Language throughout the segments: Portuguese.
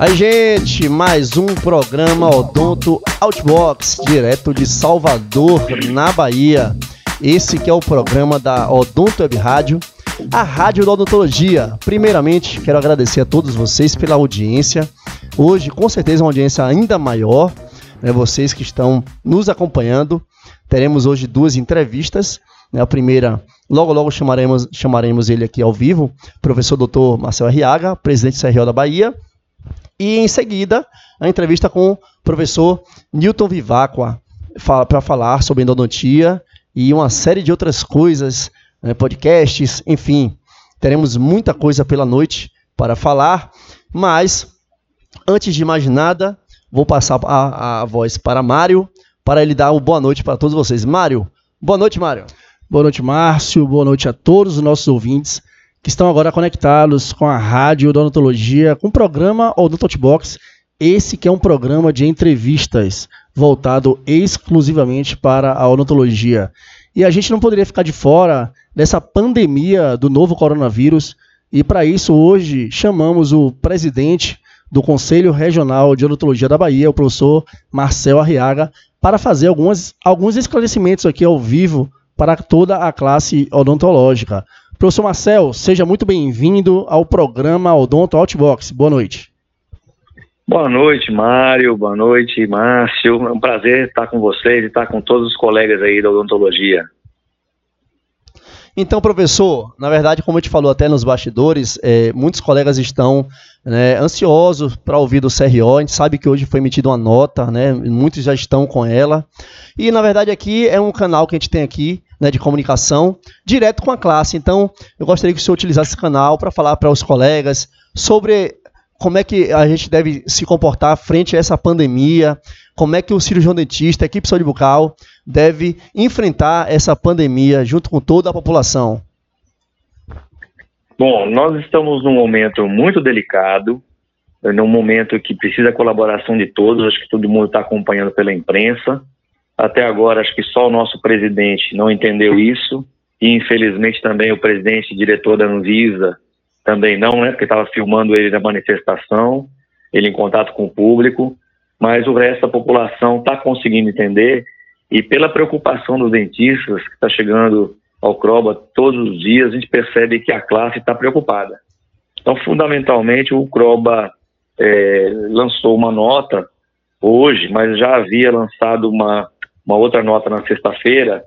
Aí, gente, mais um programa Odonto Outbox, direto de Salvador, na Bahia. Esse que é o programa da Odonto Web Rádio, a rádio da odontologia. Primeiramente, quero agradecer a todos vocês pela audiência. Hoje, com certeza, uma audiência ainda maior, né, vocês que estão nos acompanhando. Teremos hoje duas entrevistas. Né, a primeira, logo logo chamaremos, chamaremos ele aqui ao vivo, professor Dr. Marcelo Arriaga, presidente do CRO da Bahia, e em seguida, a entrevista com o professor Newton Vivacqua para falar sobre endodontia e uma série de outras coisas, né, podcasts, enfim. Teremos muita coisa pela noite para falar, mas antes de mais nada, vou passar a, a voz para Mário para ele dar uma boa noite para todos vocês. Mário, boa noite, Mário. Boa noite, Márcio. Boa noite a todos os nossos ouvintes que estão agora conectados com a rádio odontologia, com o programa Odontotbox, esse que é um programa de entrevistas voltado exclusivamente para a odontologia. E a gente não poderia ficar de fora dessa pandemia do novo coronavírus, e para isso hoje chamamos o presidente do Conselho Regional de Odontologia da Bahia, o professor Marcel Arriaga, para fazer algumas, alguns esclarecimentos aqui ao vivo para toda a classe odontológica. Professor Marcel, seja muito bem-vindo ao programa Odonto Outbox. Boa noite. Boa noite, Mário. Boa noite, Márcio. É um prazer estar com vocês e estar com todos os colegas aí da odontologia. Então, professor, na verdade, como eu te falou até nos bastidores, é, muitos colegas estão né, ansiosos para ouvir do CRO. A gente sabe que hoje foi emitida uma nota, né, muitos já estão com ela. E, na verdade, aqui é um canal que a gente tem aqui né, de comunicação direto com a classe. Então, eu gostaria que o senhor utilizasse esse canal para falar para os colegas sobre como é que a gente deve se comportar frente a essa pandemia, como é que o cirurgião dentista, a equipe de saúde bucal, deve enfrentar essa pandemia junto com toda a população. Bom, nós estamos num momento muito delicado, num momento que precisa da colaboração de todos, acho que todo mundo está acompanhando pela imprensa. Até agora, acho que só o nosso presidente não entendeu isso, e infelizmente também o presidente e diretor da Anvisa também não, né, porque estava filmando ele na manifestação, ele em contato com o público, mas o resto da população está conseguindo entender, e pela preocupação dos dentistas, que está chegando ao CROBA todos os dias, a gente percebe que a classe está preocupada. Então, fundamentalmente, o CROBA é, lançou uma nota hoje, mas já havia lançado uma, uma outra nota na sexta-feira,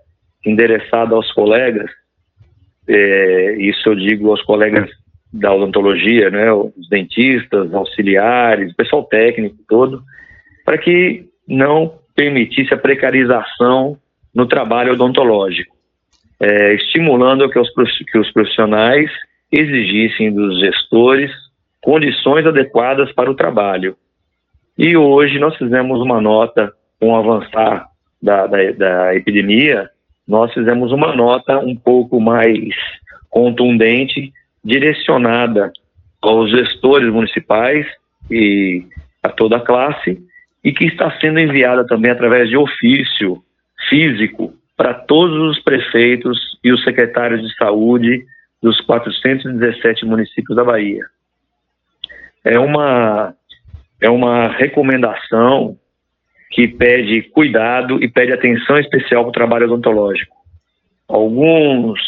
endereçada aos colegas, é, isso eu digo aos colegas da odontologia, né, os dentistas, auxiliares, o pessoal técnico todo, para que não permitisse a precarização no trabalho odontológico é, estimulando que os, que os profissionais exigissem dos gestores condições adequadas para o trabalho. E hoje nós fizemos uma nota, com o avançar da, da, da epidemia, nós fizemos uma nota um pouco mais contundente, direcionada aos gestores municipais e a toda a classe, e que está sendo enviada também através de ofício físico para todos os prefeitos e os secretários de saúde dos 417 municípios da Bahia. É uma, é uma recomendação que pede cuidado e pede atenção especial para o trabalho odontológico. Alguns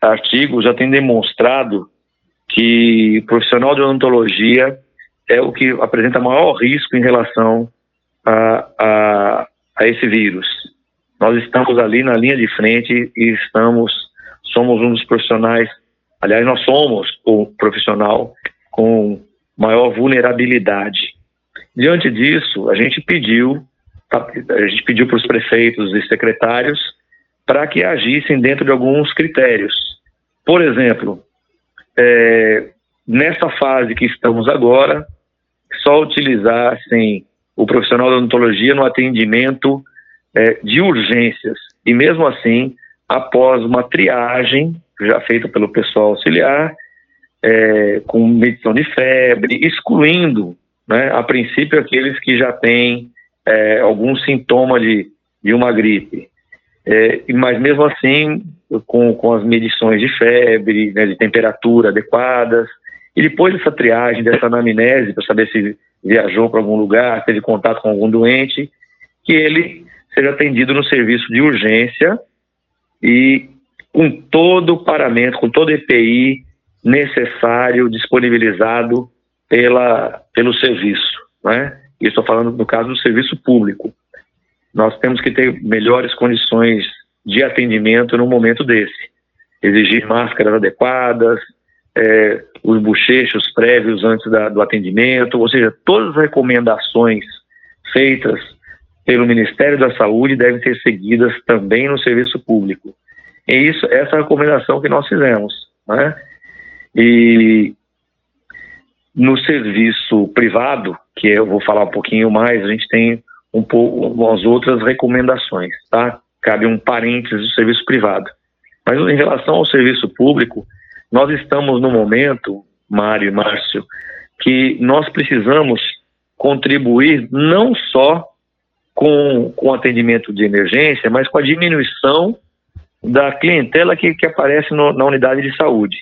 artigos já têm demonstrado que o profissional de odontologia é o que apresenta maior risco em relação a, a, a esse vírus. Nós estamos ali na linha de frente e estamos, somos um dos profissionais, aliás, nós somos o profissional com maior vulnerabilidade. Diante disso, a gente pediu, a gente pediu para os prefeitos e secretários para que agissem dentro de alguns critérios. Por exemplo, é, nessa fase que estamos agora, só utilizassem o profissional da odontologia no atendimento é, de urgências. E mesmo assim, após uma triagem já feita pelo pessoal auxiliar, é, com medição de febre, excluindo, né, a princípio, aqueles que já têm é, algum sintoma de, de uma gripe. É, mas mesmo assim, com, com as medições de febre, né, de temperatura adequadas, e depois dessa triagem, dessa anamnese, para saber se viajou para algum lugar, teve contato com algum doente, que ele seja atendido no serviço de urgência e com todo o paramento, com todo o EPI necessário, disponibilizado pela, pelo serviço. Né? E estou falando no caso do serviço público. Nós temos que ter melhores condições de atendimento no momento desse. Exigir máscaras adequadas, é, os bochechos prévios antes da, do atendimento, ou seja, todas as recomendações feitas pelo Ministério da Saúde devem ser seguidas também no serviço público. E isso, essa é a recomendação que nós fizemos. Né? E no serviço privado, que eu vou falar um pouquinho mais, a gente tem um pouco umas outras recomendações, tá? Cabe um parênteses do serviço privado. Mas em relação ao serviço público, nós estamos no momento, Mário e Márcio, que nós precisamos contribuir não só com, com atendimento de emergência, mas com a diminuição da clientela que, que aparece no, na unidade de saúde.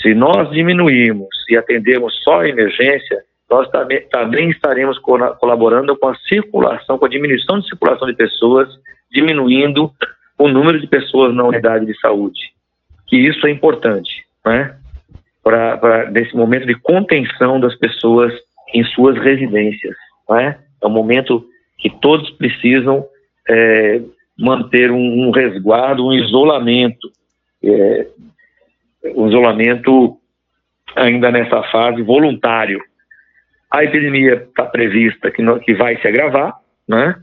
Se nós diminuirmos e atendermos só a emergência, nós também, também estaremos colaborando com a circulação, com a diminuição de circulação de pessoas, diminuindo o número de pessoas na unidade de saúde que isso é importante, né? Para nesse momento de contenção das pessoas em suas residências, né? É um momento que todos precisam é, manter um, um, resguardo, um isolamento, é, um isolamento ainda nessa fase voluntário. A epidemia está prevista que, no, que vai se agravar, né?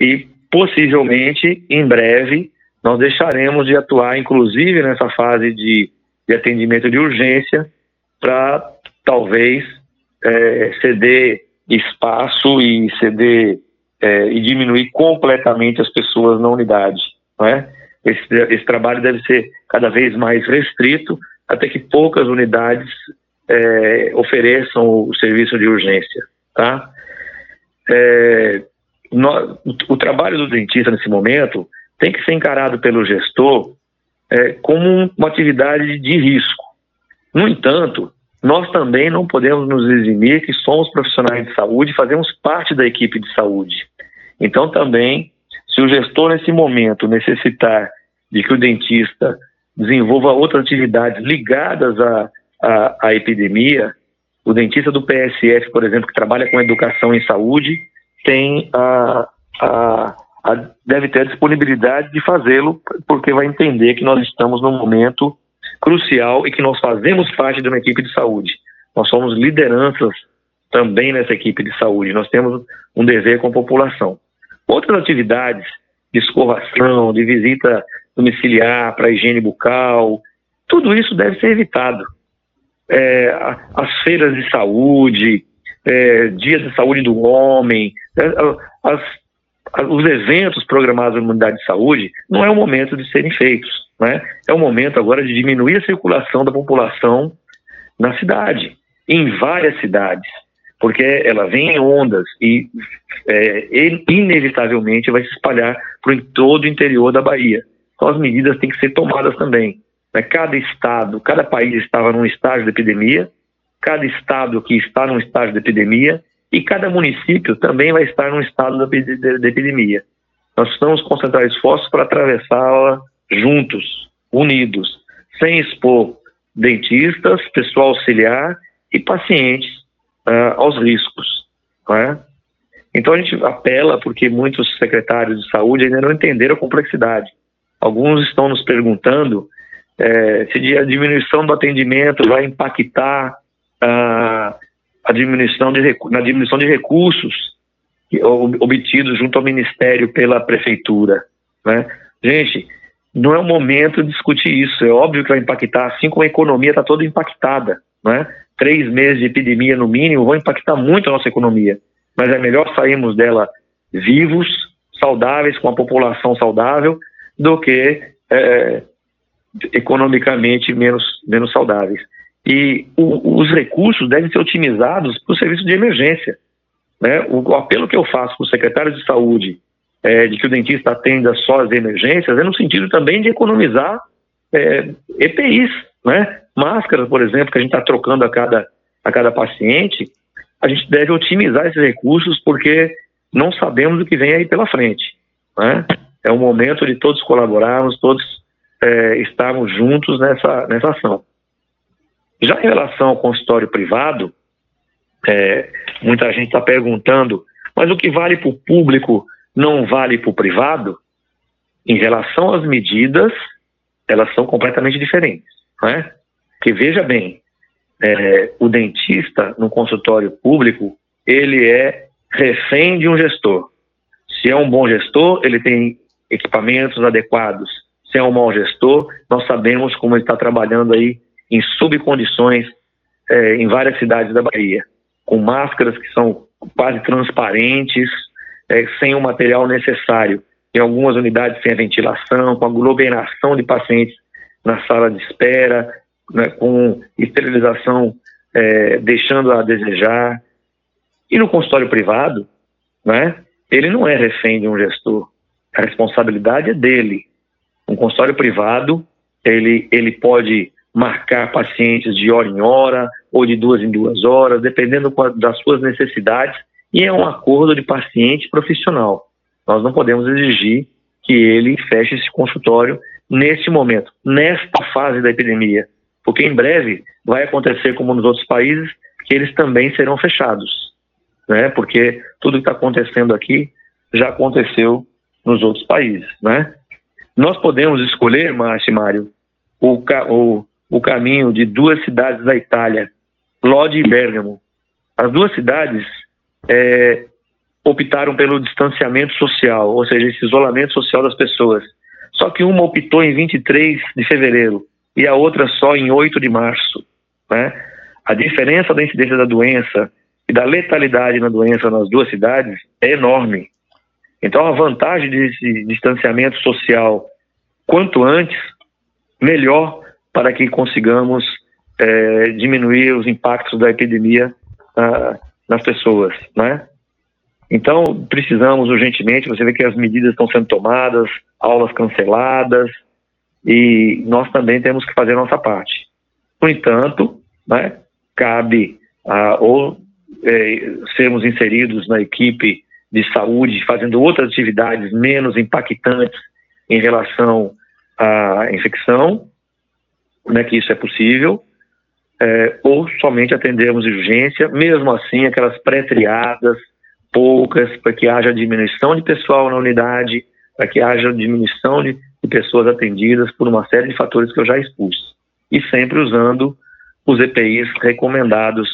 E possivelmente em breve nós deixaremos de atuar, inclusive nessa fase de, de atendimento de urgência, para talvez é, ceder espaço e ceder é, e diminuir completamente as pessoas na unidade. Né? Esse, esse trabalho deve ser cada vez mais restrito, até que poucas unidades é, ofereçam o serviço de urgência. Tá? É, no, o, trabalho do dentista nesse momento tem que ser encarado pelo gestor é, como uma atividade de risco. No entanto, nós também não podemos nos eximir que somos profissionais de saúde e fazemos parte da equipe de saúde. Então, também, se o gestor nesse momento necessitar de que o dentista desenvolva outras atividades ligadas à, à, à epidemia, o dentista do PSF, por exemplo, que trabalha com educação em saúde, tem a, a deve ter a disponibilidade de fazê-lo, porque vai entender que nós estamos num momento crucial e que nós fazemos parte de uma equipe de saúde. Nós somos lideranças também nessa equipe de saúde. Nós temos um dever com a população. Outras atividades de escovação, de visita domiciliar para higiene bucal, tudo isso deve ser evitado. É, as feiras de saúde, é, dias de saúde do homem, é, as os eventos programados na unidade de saúde não é o momento de serem feitos. Né? É o momento agora de diminuir a circulação da população na cidade, em várias cidades, porque ela vem em ondas e é, inevitavelmente vai se espalhar para todo o interior da Bahia. Então as medidas têm que ser tomadas também. Né? Cada estado, cada país estava num estágio de epidemia, cada estado que está num estágio de epidemia e cada município também vai estar num estado de, de, de epidemia. Nós precisamos concentrar esforços para atravessá-la juntos, unidos, sem expor dentistas, pessoal auxiliar e pacientes uh, aos riscos. É? Então a gente apela porque muitos secretários de saúde ainda não entenderam a complexidade. Alguns estão nos perguntando é, se a diminuição do atendimento vai impactar uh, a diminuição de, na diminuição de recursos obtidos junto ao Ministério pela Prefeitura. Né? Gente, não é o momento de discutir isso. É óbvio que vai impactar, assim como a economia está toda impactada. Né? Três meses de epidemia, no mínimo, vão impactar muito a nossa economia. Mas é melhor sairmos dela vivos, saudáveis, com a população saudável, do que é, economicamente menos, menos saudáveis. E o, os recursos devem ser otimizados para o serviço de emergência. Né? O, o, apelo que eu faço para os secretários de saúde é, de que o dentista atenda só as emergências é no sentido também de economizar é, EPIs, né? máscaras, por exemplo, que a gente está trocando a cada, a cada paciente, a gente deve otimizar esses recursos porque não sabemos o que vem aí pela frente. Né? É um momento de todos colaborarmos, todos é, juntos nessa, nessa ação. Já em relação ao consultório privado, é, muita gente está perguntando, mas o que vale para o público não vale para o privado? Em relação às medidas, elas são completamente diferentes. Né? Porque veja bem, é, o dentista no consultório público, ele é refém de um gestor. Se é um bom gestor, ele tem equipamentos adequados. É um mau gestor, nós sabemos como ele está trabalhando aí em subcondições é, em várias cidades da Bahia, com máscaras que são quase transparentes, é, sem o material necessário. Em algumas unidades sem a ventilação, com aglomeração de pacientes na sala de espera, né, com esterilização é, deixando a desejar. E no consultório privado, né, ele não é refém de um gestor. A responsabilidade é dele. Um consultório privado, ele, ele pode marcar pacientes de hora em hora ou de duas em duas horas, dependendo das suas necessidades, e é um acordo de paciente profissional. Nós não podemos exigir que ele feche esse consultório neste momento, nesta fase da epidemia, porque em breve vai acontecer como nos outros países, que eles também serão fechados, né? Porque tudo que está acontecendo aqui já aconteceu nos outros países, né? Nós podemos escolher, Márcio Mário, o, o, o caminho de duas cidades da Itália, Lodi e Bergamo. As duas cidades é, optaram pelo distanciamento social, ou seja, esse isolamento social das pessoas. Só que uma optou em 23 de fevereiro e a outra só em 8 de março. Né? A diferença da incidência da doença e da letalidade na doença nas duas cidades é enorme. Então, a vantagem desse distanciamento social, quanto antes, melhor para que consigamos é, diminuir os impactos da epidemia ah, nas pessoas, né? Então, precisamos urgentemente, você vê que as medidas estão sendo tomadas, aulas canceladas, e nós também temos que fazer a nossa parte. No entanto, né, cabe a, ou é, sermos inseridos na equipe de saúde, fazendo outras atividades menos impactantes em relação à infecção, né, que isso é possível, é, ou somente atendermos de urgência, mesmo assim, aquelas pré-triadas, poucas, para que haja diminuição de pessoal na unidade, para que haja diminuição de, de pessoas atendidas por uma série de fatores que eu já expus. E sempre usando os EPIs recomendados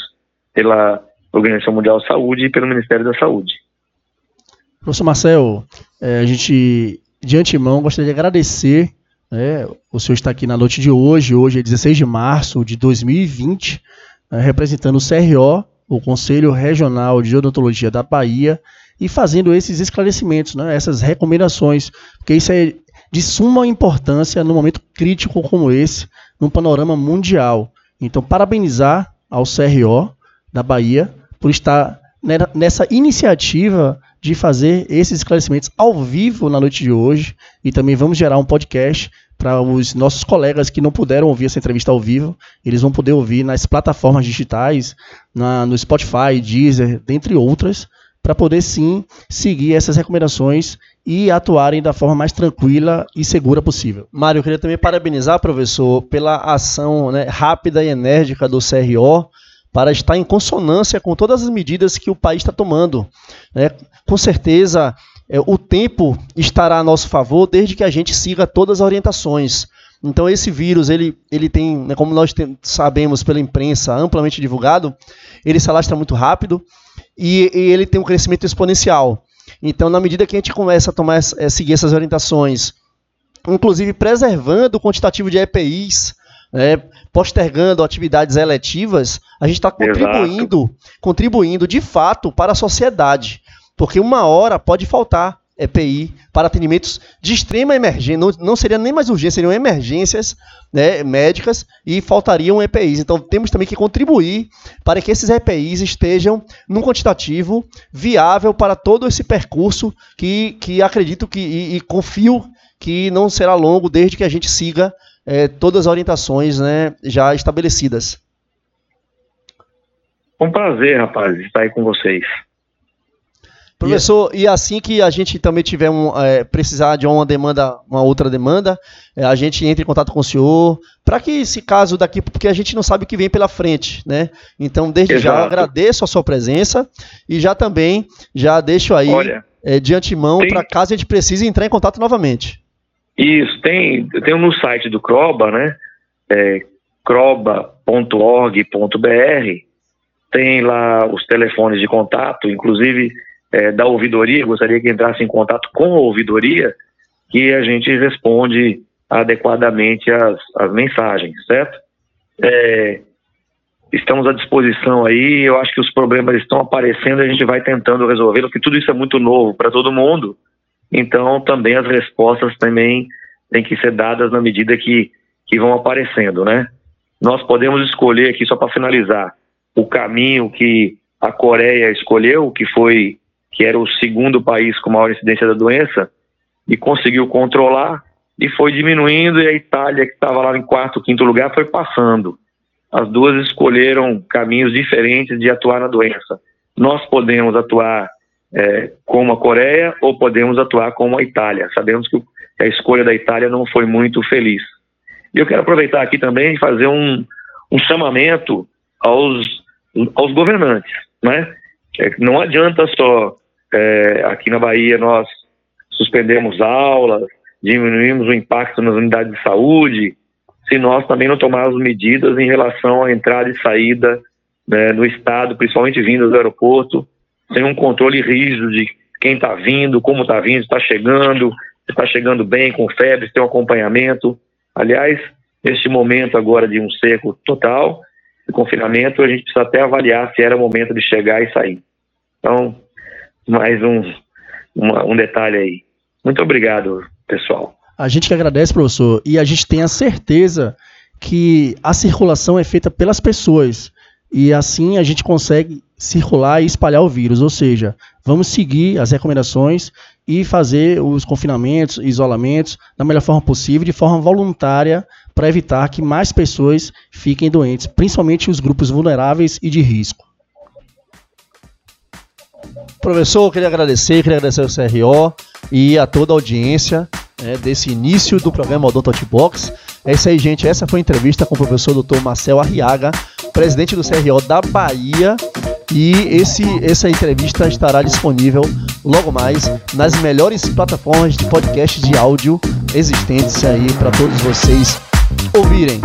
pela Organização Mundial de Saúde e pelo Ministério da Saúde. Professor Marcel, é, a gente de antemão gostaria de agradecer né, o senhor está aqui na noite de hoje, hoje é 16 de março de 2020, né, representando o CRO, o Conselho Regional de Odontologia da Bahia, e fazendo esses esclarecimentos, né, essas recomendações, porque isso é de suma importância num momento crítico como esse, num panorama mundial. Então, parabenizar ao CRO da Bahia por estar nessa iniciativa de fazer esses esclarecimentos ao vivo na noite de hoje. E também vamos gerar um podcast para os nossos colegas que não puderam ouvir essa entrevista ao vivo, eles vão poder ouvir nas plataformas digitais, na, no Spotify, Deezer, dentre outras, para poder sim seguir essas recomendações e atuarem da forma mais tranquila e segura possível. Mário, eu queria também parabenizar, professor, pela ação né, rápida e enérgica do CRO para estar em consonância com todas as medidas que o país está tomando. Né? Com certeza, é, o tempo estará a nosso favor desde que a gente siga todas as orientações. Então esse vírus, ele, ele tem, né, como nós tem, sabemos pela imprensa amplamente divulgado, ele se alastra muito rápido e, e, ele tem um crescimento exponencial. Então, na medida que a gente começa a tomar, é, seguir essas orientações, inclusive preservando o quantitativo de EPIs, né, postergando atividades eletivas, a gente está contribuindo, contribuindo de fato para a sociedade. Porque uma hora pode faltar EPI para atendimentos de extrema emergência, não, não seria nem mais urgência, seriam emergências né, médicas e faltariam EPIs. Então temos também que contribuir para que esses EPIs estejam num quantitativo viável para todo esse percurso que, que acredito que e, e confio que não será longo desde que a gente siga é, todas as orientações né, já estabelecidas. um prazer, rapaz, estar aí com vocês. Professor, e assim que a gente também tiver um, é, precisar de uma demanda, uma outra demanda, é, a gente entra em contato com o senhor, para que esse caso daqui, porque a gente não sabe o que vem pela frente, né? Então, desde Exato. já agradeço a sua presença e já também já deixo aí Olha, é, de antemão para caso a gente precise entrar em contato novamente. Isso, tem, tem no site do Croba, né? É, croba.org.br, tem lá os telefones de contato, inclusive é, da ouvidoria, gostaria que entrasse em contato com a ouvidoria, que a gente responde adequadamente as, as mensagens, certo? É, estamos à disposição aí, eu acho que os problemas estão aparecendo e a gente vai tentando resolvê-los, porque tudo isso é muito novo para todo mundo, então também as respostas também têm que ser dadas na medida que, que vão aparecendo, né? Nós podemos escolher aqui, só para finalizar, o caminho que a Coreia escolheu, que foi que era o segundo país com maior incidência da doença, e conseguiu controlar, e foi diminuindo, e a Itália, que estava lá em quarto, quinto lugar, foi passando. As duas escolheram caminhos diferentes de atuar na doença. Nós podemos atuar é, como a Coreia ou podemos atuar como a Itália. Sabemos que a escolha da Itália não foi muito feliz. E eu quero aproveitar aqui também e fazer um, um chamamento aos, aos governantes. Né? É, não adianta só é, aqui na Bahia nós suspendemos aulas, diminuímos o impacto nas unidades de saúde, se nós também não tomarmos medidas em relação à entrada e saída né, no estado, principalmente vindo do aeroporto, sem um controle rígido de quem está vindo, como está vindo, está chegando, está chegando bem, com febre, tem um acompanhamento. Aliás, neste momento agora de um seco total, de confinamento, a gente precisa até avaliar se era o momento de chegar e sair. Então, mais um, uma, um detalhe aí. Muito obrigado, pessoal. A gente que agradece, professor, e a gente tem a certeza que a circulação é feita pelas pessoas. E assim a gente consegue circular e espalhar o vírus. Ou seja, vamos seguir as recomendações e fazer os confinamentos, isolamentos da melhor forma possível, de forma voluntária, para evitar que mais pessoas fiquem doentes, principalmente os grupos vulneráveis e de risco. Professor, eu queria agradecer, queria agradecer ao CRO e a toda a audiência né, desse início do programa Odonto Box. É isso aí, gente. Essa foi a entrevista com o professor Dr. Marcel Arriaga, presidente do CRO da Bahia. E esse, essa entrevista estará disponível logo mais nas melhores plataformas de podcast de áudio existentes aí para todos vocês ouvirem.